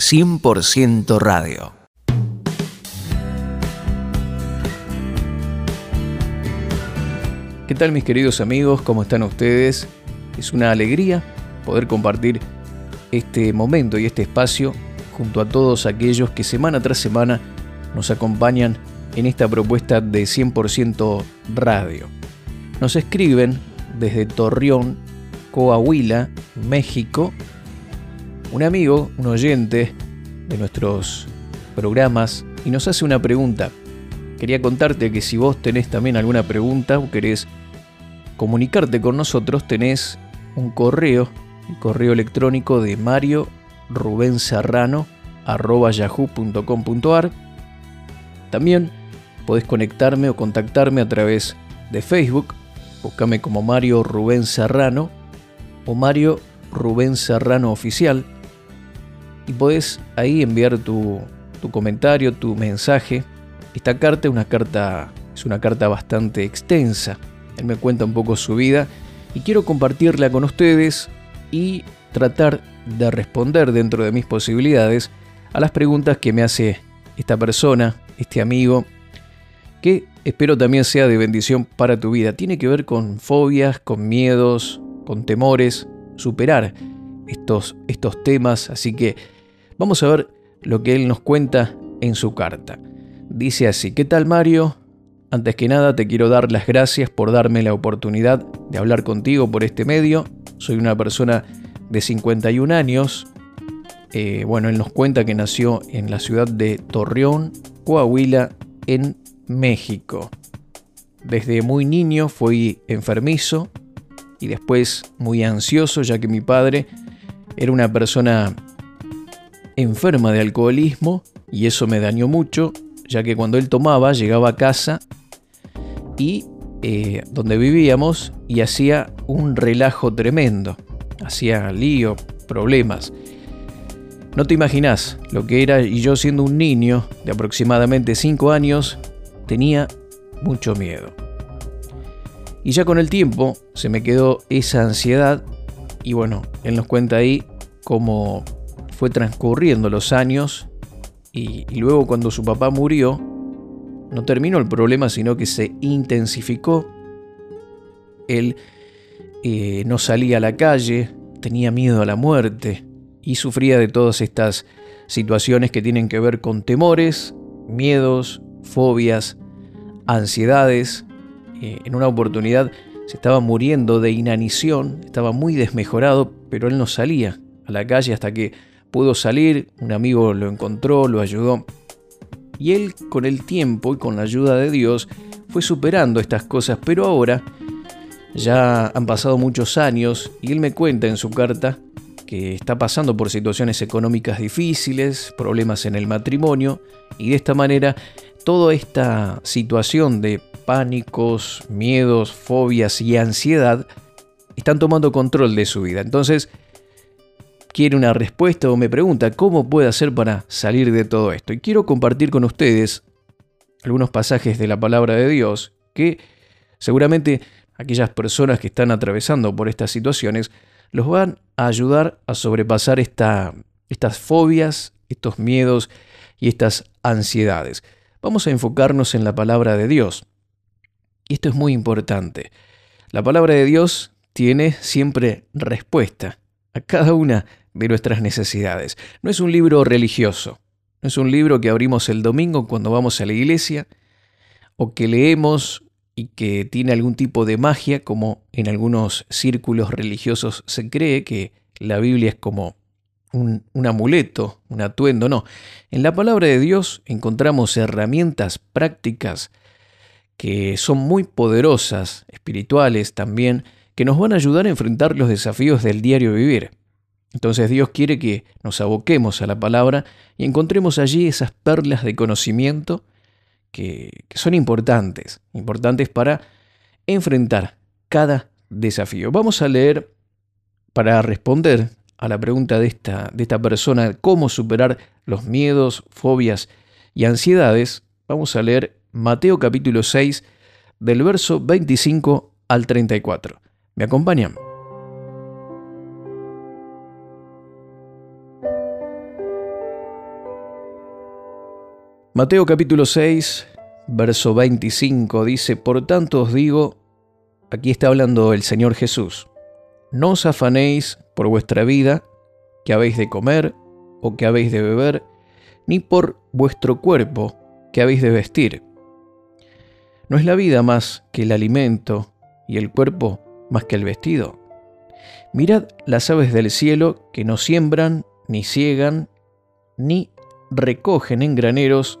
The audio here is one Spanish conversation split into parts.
100% radio. ¿Qué tal mis queridos amigos? ¿Cómo están ustedes? Es una alegría poder compartir este momento y este espacio junto a todos aquellos que semana tras semana nos acompañan en esta propuesta de 100% radio. Nos escriben desde Torreón, Coahuila, México, un amigo, un oyente de nuestros programas y nos hace una pregunta. Quería contarte que si vos tenés también alguna pregunta o querés comunicarte con nosotros, tenés un correo, el correo electrónico de Mario Rubén Serrano yahoo.com.ar. También podés conectarme o contactarme a través de Facebook. Búscame como Mario Rubén Serrano o Mario Rubén Serrano Oficial y podés ahí enviar tu, comentario, tu mensaje. Esta carta es una carta, es una carta bastante extensa. Él me cuenta un poco su vida y quiero compartirla con ustedes y tratar de responder dentro de mis posibilidades a las preguntas que me hace esta persona, este amigo, que espero también sea de bendición para tu vida. Tiene que ver con fobias, con miedos, con temores, superar estos, estos temas, así que Vamos a ver lo que él nos cuenta en su carta. Dice así, ¿qué tal Mario? Antes que nada te quiero dar las gracias por darme la oportunidad de hablar contigo por este medio. Soy una persona de 51 años. Eh, bueno, él nos cuenta que nació en la ciudad de Torreón, Coahuila, en México. Desde muy niño fui enfermizo y después muy ansioso ya que mi padre era una persona enferma de alcoholismo y eso me dañó mucho, ya que cuando él tomaba llegaba a casa y eh, donde vivíamos y hacía un relajo tremendo, hacía lío, problemas. No te imaginas lo que era y yo siendo un niño de aproximadamente 5 años tenía mucho miedo. Y ya con el tiempo se me quedó esa ansiedad y bueno, él nos cuenta ahí cómo fue transcurriendo los años y, luego cuando su papá murió, no terminó el problema, sino que se intensificó. Él eh, no salía a la calle, tenía miedo a la muerte y sufría de todas estas situaciones que tienen que ver con temores, miedos, fobias, ansiedades. Eh, en una oportunidad se estaba muriendo de inanición, estaba muy desmejorado, pero él no salía a la calle hasta que pudo salir, un amigo lo encontró, lo ayudó. Y él con el tiempo y con la ayuda de Dios fue superando estas cosas, pero ahora ya han pasado muchos años y él me cuenta en su carta que está pasando por situaciones económicas difíciles, problemas en el matrimonio y de esta manera toda esta situación de pánicos, miedos, fobias y ansiedad están tomando control de su vida. Entonces, quiere una respuesta o me pregunta cómo puede hacer para salir de todo esto. Y quiero compartir con ustedes algunos pasajes de la palabra de Dios que seguramente aquellas personas que están atravesando por estas situaciones los van a ayudar a sobrepasar esta, estas fobias, estos miedos y estas ansiedades. Vamos a enfocarnos en la palabra de Dios. Y esto es muy importante. La palabra de Dios tiene siempre respuesta a cada una de nuestras necesidades. No es un libro religioso, no es un libro que abrimos el domingo cuando vamos a la iglesia o que leemos y que tiene algún tipo de magia, como en algunos círculos religiosos se cree que la Biblia es como un, un, amuleto, un atuendo, no. En la palabra de Dios encontramos herramientas prácticas que son muy poderosas, espirituales también, que nos van a ayudar a enfrentar los desafíos del diario vivir. Entonces Dios quiere que nos aboquemos a la palabra y encontremos allí esas perlas de conocimiento que, son importantes, importantes para enfrentar cada desafío. Vamos a leer para responder a la pregunta de esta, de esta persona, cómo superar los miedos, fobias y ansiedades. Vamos a leer Mateo capítulo 6 del verso 25 al 34. ¿Me acompañan? Mateo capítulo 6, verso 25 dice, Por tanto os digo, aquí está hablando el Señor Jesús, no os afanéis por vuestra vida, que habéis de comer o que habéis de beber, ni por vuestro cuerpo, que habéis de vestir. ¿No es la vida más que el alimento y el cuerpo más que el vestido? Mirad las aves del cielo que no siembran, ni ciegan, ni recogen en graneros,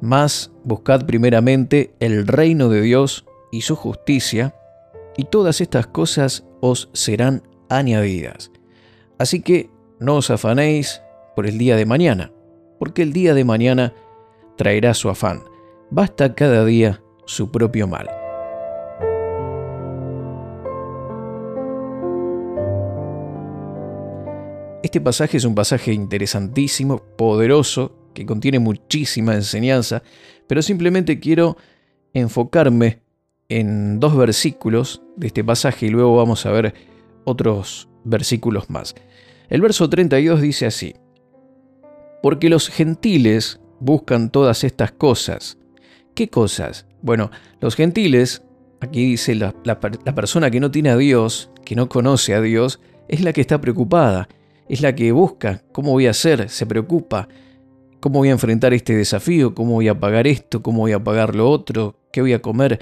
Mas buscad primeramente el reino de Dios y su justicia, y todas estas cosas os serán añadidas. Así que no os afanéis por el día de mañana, porque el día de mañana traerá su afán. Basta cada día su propio mal. Este pasaje es un pasaje interesantísimo, poderoso, que contiene muchísima enseñanza, pero simplemente quiero enfocarme en dos versículos de este pasaje y luego vamos a ver otros versículos más. El verso 32 dice así, porque los gentiles buscan todas estas cosas. ¿Qué cosas? Bueno, los gentiles, aquí dice la, persona que no tiene a Dios, que no conoce a Dios, es la que está preocupada, es la que busca cómo voy a hacer, se preocupa, ¿Cómo voy a enfrentar este desafío? ¿Cómo voy a pagar esto? ¿Cómo voy a pagar lo otro? ¿Qué voy a comer?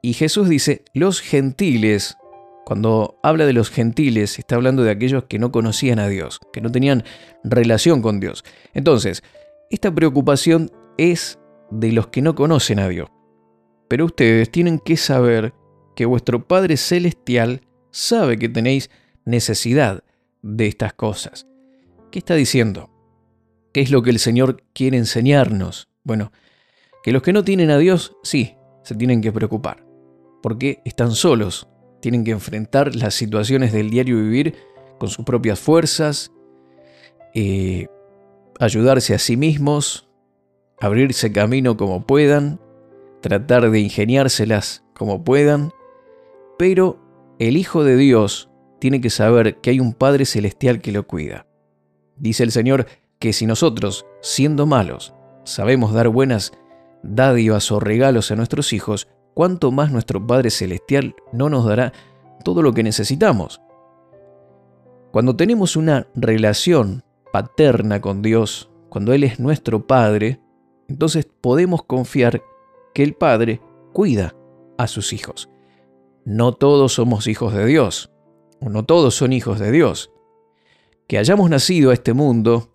Y Jesús dice, los gentiles, cuando habla de los gentiles, está hablando de aquellos que no conocían a Dios, que no tenían relación con Dios. Entonces, esta preocupación es de los que no conocen a Dios. Pero ustedes tienen que saber que vuestro Padre Celestial sabe que tenéis necesidad de estas cosas. ¿Qué está diciendo? ¿Qué es lo que el Señor quiere enseñarnos? Bueno, que los que no tienen a Dios, sí, se tienen que preocupar, porque están solos, tienen que enfrentar las situaciones del diario vivir con sus propias fuerzas, eh, ayudarse a sí mismos, abrirse camino como puedan, tratar de ingeniárselas como puedan, pero el Hijo de Dios tiene que saber que hay un Padre Celestial que lo cuida. Dice el Señor, que si nosotros, siendo malos, sabemos dar buenas dádivas o regalos a nuestros hijos, cuánto más nuestro Padre Celestial no nos dará todo lo que necesitamos. Cuando tenemos una relación paterna con Dios, cuando Él es nuestro Padre, entonces podemos confiar que el Padre cuida a sus hijos. No todos somos hijos de Dios, o no todos son hijos de Dios. Que hayamos nacido a este mundo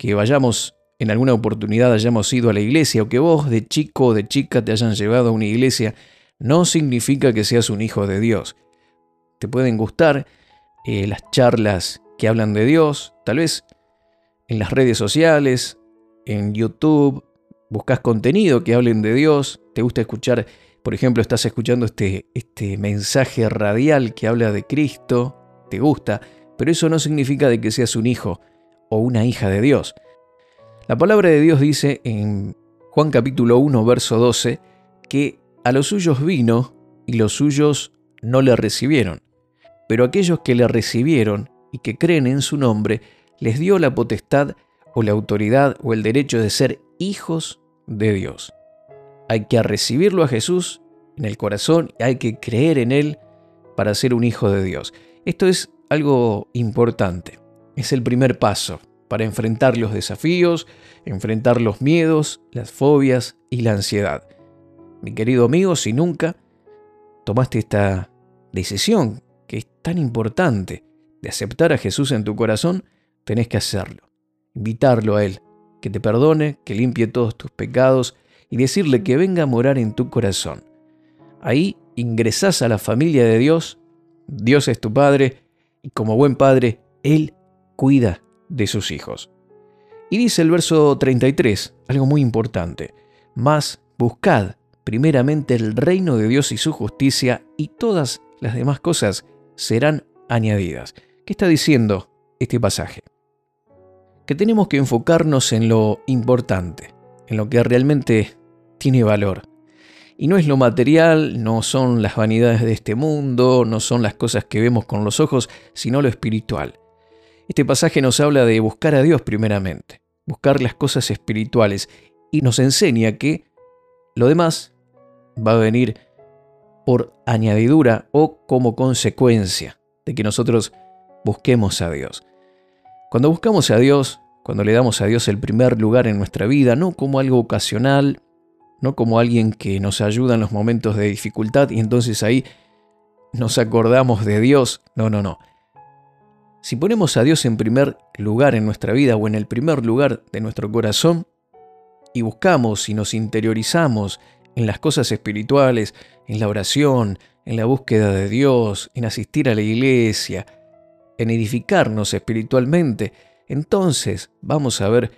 que vayamos en alguna oportunidad hayamos ido a la iglesia o que vos de chico o de chica te hayan llevado a una iglesia, no significa que seas un hijo de Dios. Te pueden gustar eh, las charlas que hablan de Dios, tal vez en las redes sociales, en YouTube, buscas contenido que hablen de Dios, te gusta escuchar, por ejemplo, estás escuchando este, este mensaje radial que habla de Cristo, te gusta, pero eso no significa de que seas un hijo o una hija de Dios. La palabra de Dios dice en Juan capítulo 1, verso 12, que a los suyos vino y los suyos no le recibieron. Pero aquellos que le recibieron y que creen en su nombre, les dio la potestad o la autoridad o el derecho de ser hijos de Dios. Hay que recibirlo a Jesús en el corazón y hay que creer en Él para ser un hijo de Dios. Esto es algo importante es el primer paso para enfrentar los desafíos, enfrentar los miedos, las fobias y la ansiedad. Mi querido amigo, si nunca tomaste esta decisión que es tan importante de aceptar a Jesús en tu corazón, tenés que hacerlo. Invitarlo a Él, que te perdone, que limpie todos tus pecados y decirle que venga a morar en tu corazón. Ahí ingresás a la familia de Dios, Dios es tu Padre, y como buen Padre, Él cuida de sus hijos. Y dice el verso 33, algo muy importante, más buscad primeramente el reino de Dios y su justicia, y todas las demás cosas serán añadidas. ¿Qué está diciendo este pasaje? Que tenemos que enfocarnos en lo importante, en lo que realmente tiene valor. Y no es lo material, no son las vanidades de este mundo, no son las cosas que vemos con los ojos, sino lo espiritual. Este pasaje nos habla de buscar a Dios primeramente, buscar las cosas espirituales, y nos enseña que lo demás va a venir por añadidura o como consecuencia de que nosotros busquemos a Dios. Cuando buscamos a Dios, cuando le damos a Dios el primer lugar en nuestra vida, no como algo ocasional, no como alguien que nos ayuda en los momentos de dificultad y entonces ahí nos acordamos de Dios. No, no, no. Si ponemos a Dios en primer lugar en nuestra vida o en el primer lugar de nuestro corazón y buscamos y nos interiorizamos en las cosas espirituales, en la oración, en la búsqueda de Dios, en asistir a la iglesia, en edificarnos espiritualmente, entonces vamos a ver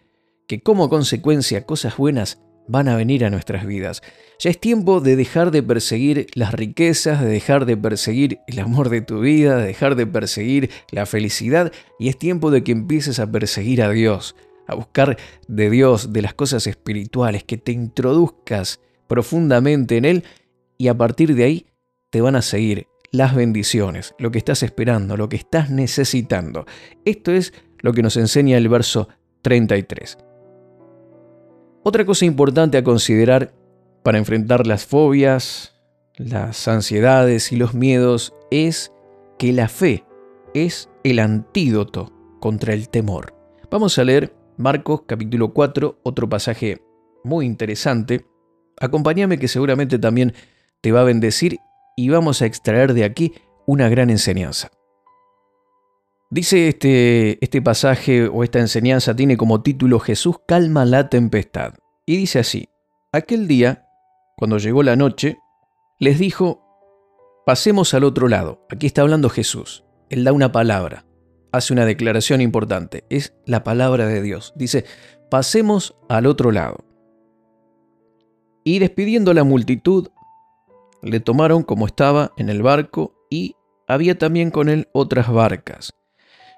que como consecuencia cosas buenas van a venir a nuestras vidas. Ya es tiempo de dejar de perseguir las riquezas, de dejar de perseguir el amor de tu vida, de dejar de perseguir la felicidad y es tiempo de que empieces a perseguir a Dios, a buscar de Dios, de las cosas espirituales, que te introduzcas profundamente en Él y a partir de ahí te van a seguir las bendiciones, lo que estás esperando, lo que estás necesitando. Esto es lo que nos enseña el verso 33. Otra cosa importante a considerar para enfrentar las fobias, las ansiedades y los miedos es que la fe es el antídoto contra el temor. Vamos a leer Marcos capítulo 4, otro pasaje muy interesante. Acompáñame que seguramente también te va a bendecir y vamos a extraer de aquí una gran enseñanza. Dice este, este pasaje o esta enseñanza tiene como título Jesús calma la tempestad. Y dice así, aquel día, cuando llegó la noche, les dijo, pasemos al otro lado. Aquí está hablando Jesús. Él da una palabra, hace una declaración importante. Es la palabra de Dios. Dice, pasemos al otro lado. Y despidiendo a la multitud, le tomaron como estaba en el barco y había también con él otras barcas.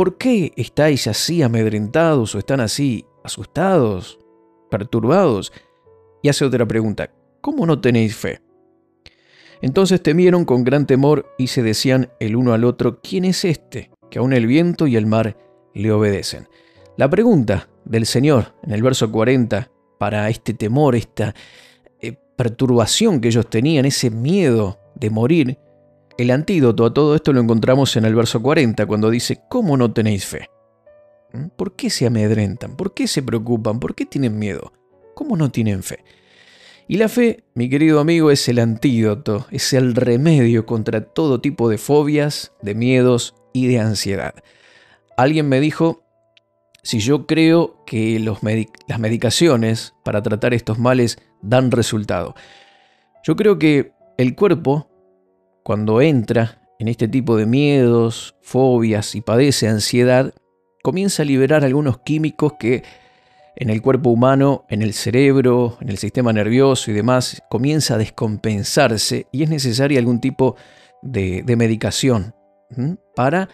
¿por qué estáis así amedrentados o están así asustados, perturbados? Y hace otra pregunta, ¿cómo no tenéis fe? Entonces temieron con gran temor y se decían el uno al otro, ¿quién es este? Que aun el viento y el mar le obedecen. La pregunta del Señor en el verso 40 para este temor, esta eh, perturbación que ellos tenían, ese miedo de morir, el antídoto a todo esto lo encontramos en el verso 40, cuando dice, ¿cómo no tenéis fe? ¿Mm? ¿Por qué se amedrentan? ¿Por qué se preocupan? ¿Por qué tienen miedo? ¿Cómo no tienen fe? Y la fe, mi querido amigo, es el antídoto, es el remedio contra todo tipo de fobias, de miedos y de ansiedad. Alguien me dijo, si yo creo que las medicaciones para tratar estos males dan resultado. Yo creo que el cuerpo, cuando entra en este tipo de miedos, fobias y padece ansiedad, comienza a liberar algunos químicos que en el cuerpo humano, en el cerebro, en el sistema nervioso y demás, comienza a descompensarse y es necesaria algún tipo de, medicación para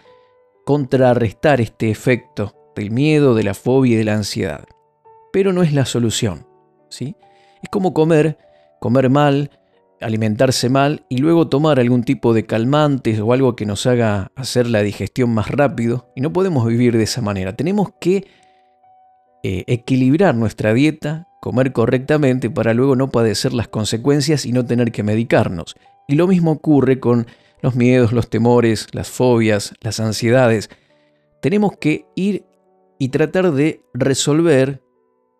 contrarrestar este efecto del miedo, de la fobia y de la ansiedad. Pero no es la solución. ¿sí? Es como comer, comer mal, alimentarse mal y luego tomar algún tipo de calmantes o algo que nos haga hacer la digestión más rápido. Y no podemos vivir de esa manera. Tenemos que eh, equilibrar nuestra dieta, comer correctamente para luego no padecer las consecuencias y no tener que medicarnos. Y lo mismo ocurre con los miedos, los temores, las fobias, las ansiedades. Tenemos que ir y tratar de resolver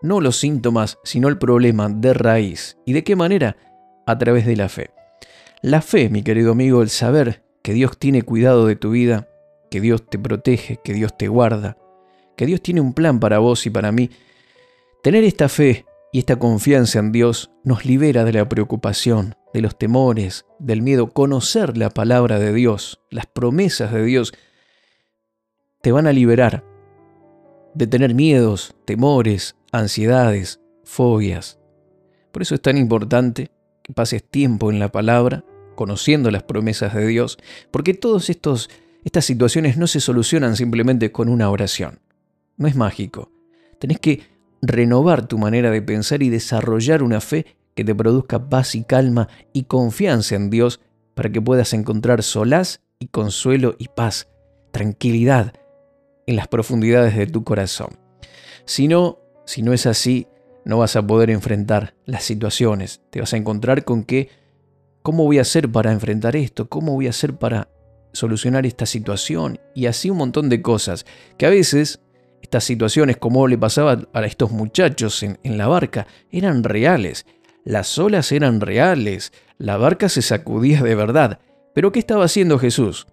no los síntomas, sino el problema de raíz. ¿Y de qué manera? A través de la fe. La fe, mi querido amigo, el saber que Dios tiene cuidado de tu vida, que Dios te protege, que Dios te guarda, que Dios tiene un plan para vos y para mí. Tener esta fe y esta confianza en Dios nos libera de la preocupación, de los temores, del miedo. Conocer la palabra de Dios, las promesas de Dios, te van a liberar de tener miedos, temores, ansiedades, fobias. Por eso es tan importante que pases tiempo en la palabra, conociendo las promesas de Dios, porque todas estas situaciones no se solucionan simplemente con una oración. No es mágico. Tenés que renovar tu manera de pensar y desarrollar una fe que te produzca paz y calma y confianza en Dios para que puedas encontrar solaz y consuelo y paz, tranquilidad en las profundidades de tu corazón. Si no, si no es así, no vas a poder enfrentar las situaciones. Te vas a encontrar con que, ¿cómo voy a hacer para enfrentar esto? ¿Cómo voy a hacer para solucionar esta situación? Y así un montón de cosas que a veces estas situaciones, como le pasaba a estos muchachos en, la barca, eran reales. Las olas eran reales. La barca se sacudía de verdad. Pero ¿qué estaba haciendo Jesús?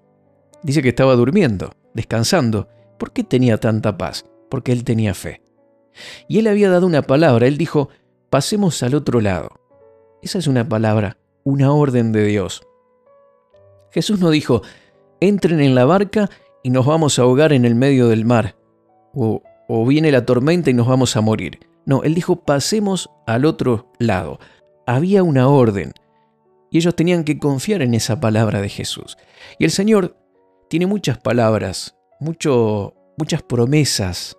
Dice que estaba durmiendo, descansando. ¿Por qué tenía tanta paz? Porque él tenía fe. Y él había dado una palabra, él dijo, pasemos al otro lado. Esa es una palabra, una orden de Dios. Jesús no dijo, entren en la barca y nos vamos a ahogar en el medio del mar, o, o viene la tormenta y nos vamos a morir. No, él dijo, pasemos al otro lado. Había una orden, y ellos tenían que confiar en esa palabra de Jesús. Y el Señor tiene muchas palabras, mucho, muchas promesas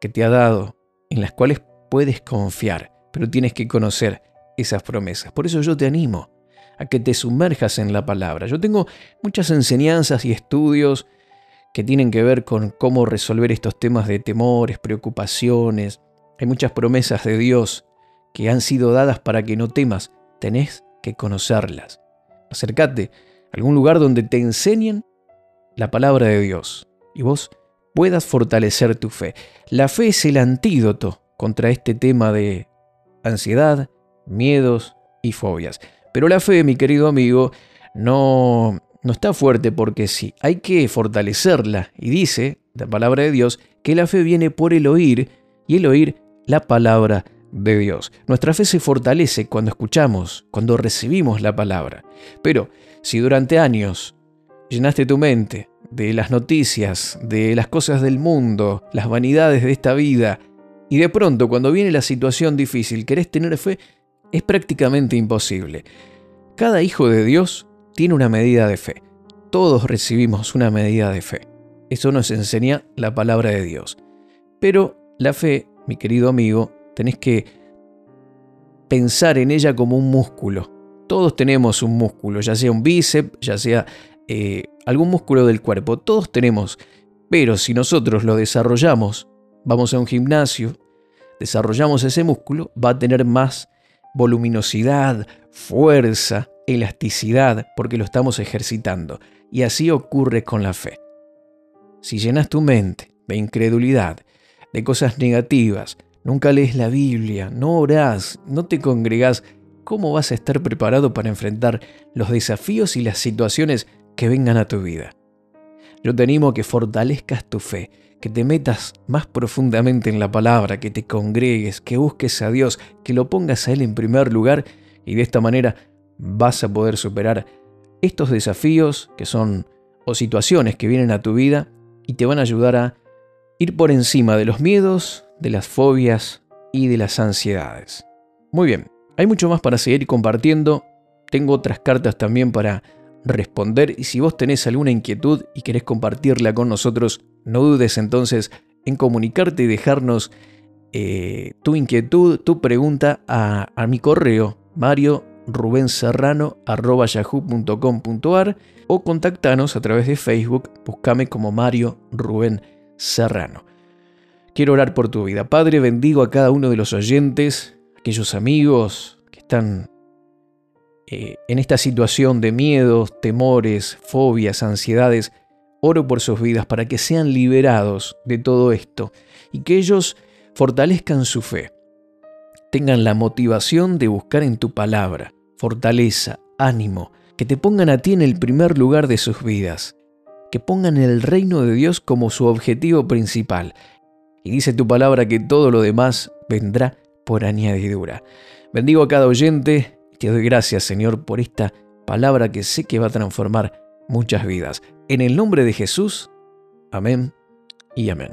que te ha dado en las cuales puedes confiar, pero tienes que conocer esas promesas. Por eso yo te animo a que te sumerjas en la palabra. Yo tengo muchas enseñanzas y estudios que tienen que ver con cómo resolver estos temas de temores, preocupaciones. Hay muchas promesas de Dios que han sido dadas para que no temas. Tenés que conocerlas. Acércate a algún lugar donde te enseñen la palabra de Dios y vos puedas fortalecer tu fe. La fe es el antídoto contra este tema de ansiedad, miedos y fobias. Pero la fe, mi querido amigo, no, no está fuerte porque sí, hay que fortalecerla. Y dice la palabra de Dios que la fe viene por el oír y el oír la palabra de Dios. Nuestra fe se fortalece cuando escuchamos, cuando recibimos la palabra. Pero si durante años llenaste tu mente de las noticias, de las cosas del mundo, las vanidades de esta vida, y de pronto cuando viene la situación difícil querés tener fe, es prácticamente imposible. Cada hijo de Dios tiene una medida de fe. Todos recibimos una medida de fe. Eso nos enseña la palabra de Dios. Pero la fe, mi querido amigo, tenés que pensar en ella como un músculo. Todos tenemos un músculo, ya sea un bíceps, ya sea eh, algún músculo del cuerpo, todos tenemos, pero si nosotros lo desarrollamos, vamos a un gimnasio, desarrollamos ese músculo, va a tener más voluminosidad, fuerza, elasticidad, porque lo estamos ejercitando. Y así ocurre con la fe. Si llenas tu mente de incredulidad, de cosas negativas, nunca lees la Biblia, no orás, no te congregás, ¿cómo vas a estar preparado para enfrentar los desafíos y las situaciones que vengan a tu vida. Yo te animo a que fortalezcas tu fe, que te metas más profundamente en la palabra, que te congregues, que busques a Dios, que lo pongas a Él en primer lugar y de esta manera vas a poder superar estos desafíos que son o situaciones que vienen a tu vida y te van a ayudar a ir por encima de los miedos, de las fobias y de las ansiedades. Muy bien, hay mucho más para seguir compartiendo. Tengo otras cartas también para responder y si vos tenés alguna inquietud y querés compartirla con nosotros, no dudes entonces en comunicarte y dejarnos eh, tu inquietud, tu pregunta a, mi correo mario rubenserrano.yahoo.com.ar o contactanos a través de Facebook, búscame como Mario Rubén Serrano. Quiero orar por tu vida. Padre, bendigo a cada uno de los oyentes, aquellos amigos que están eh, en esta situación de miedos, temores, fobias, ansiedades. Oro por sus vidas para que sean liberados de todo esto y que ellos fortalezcan su fe, tengan la motivación de buscar en tu palabra fortaleza, ánimo, que te pongan a ti en el primer lugar de sus vidas, que pongan el reino de Dios como su objetivo principal. Y dice tu palabra que todo lo demás vendrá por añadidura. Bendigo a cada oyente te doy gracias, Señor, por esta palabra que sé que va a transformar muchas vidas. En el nombre de Jesús, amén y amén.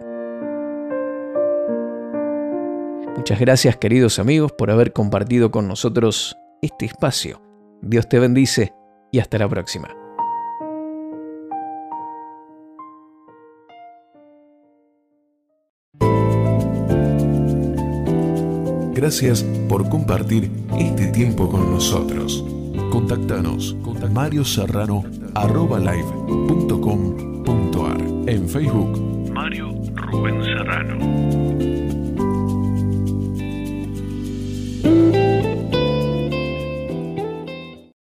Muchas gracias queridos amigos por haber compartido con nosotros este espacio. Dios te bendice y hasta la próxima. Gracias por compartir este tiempo con nosotros. Contactanos con Mario Serrano live.com.ar en Facebook Mario Rubén Serrano.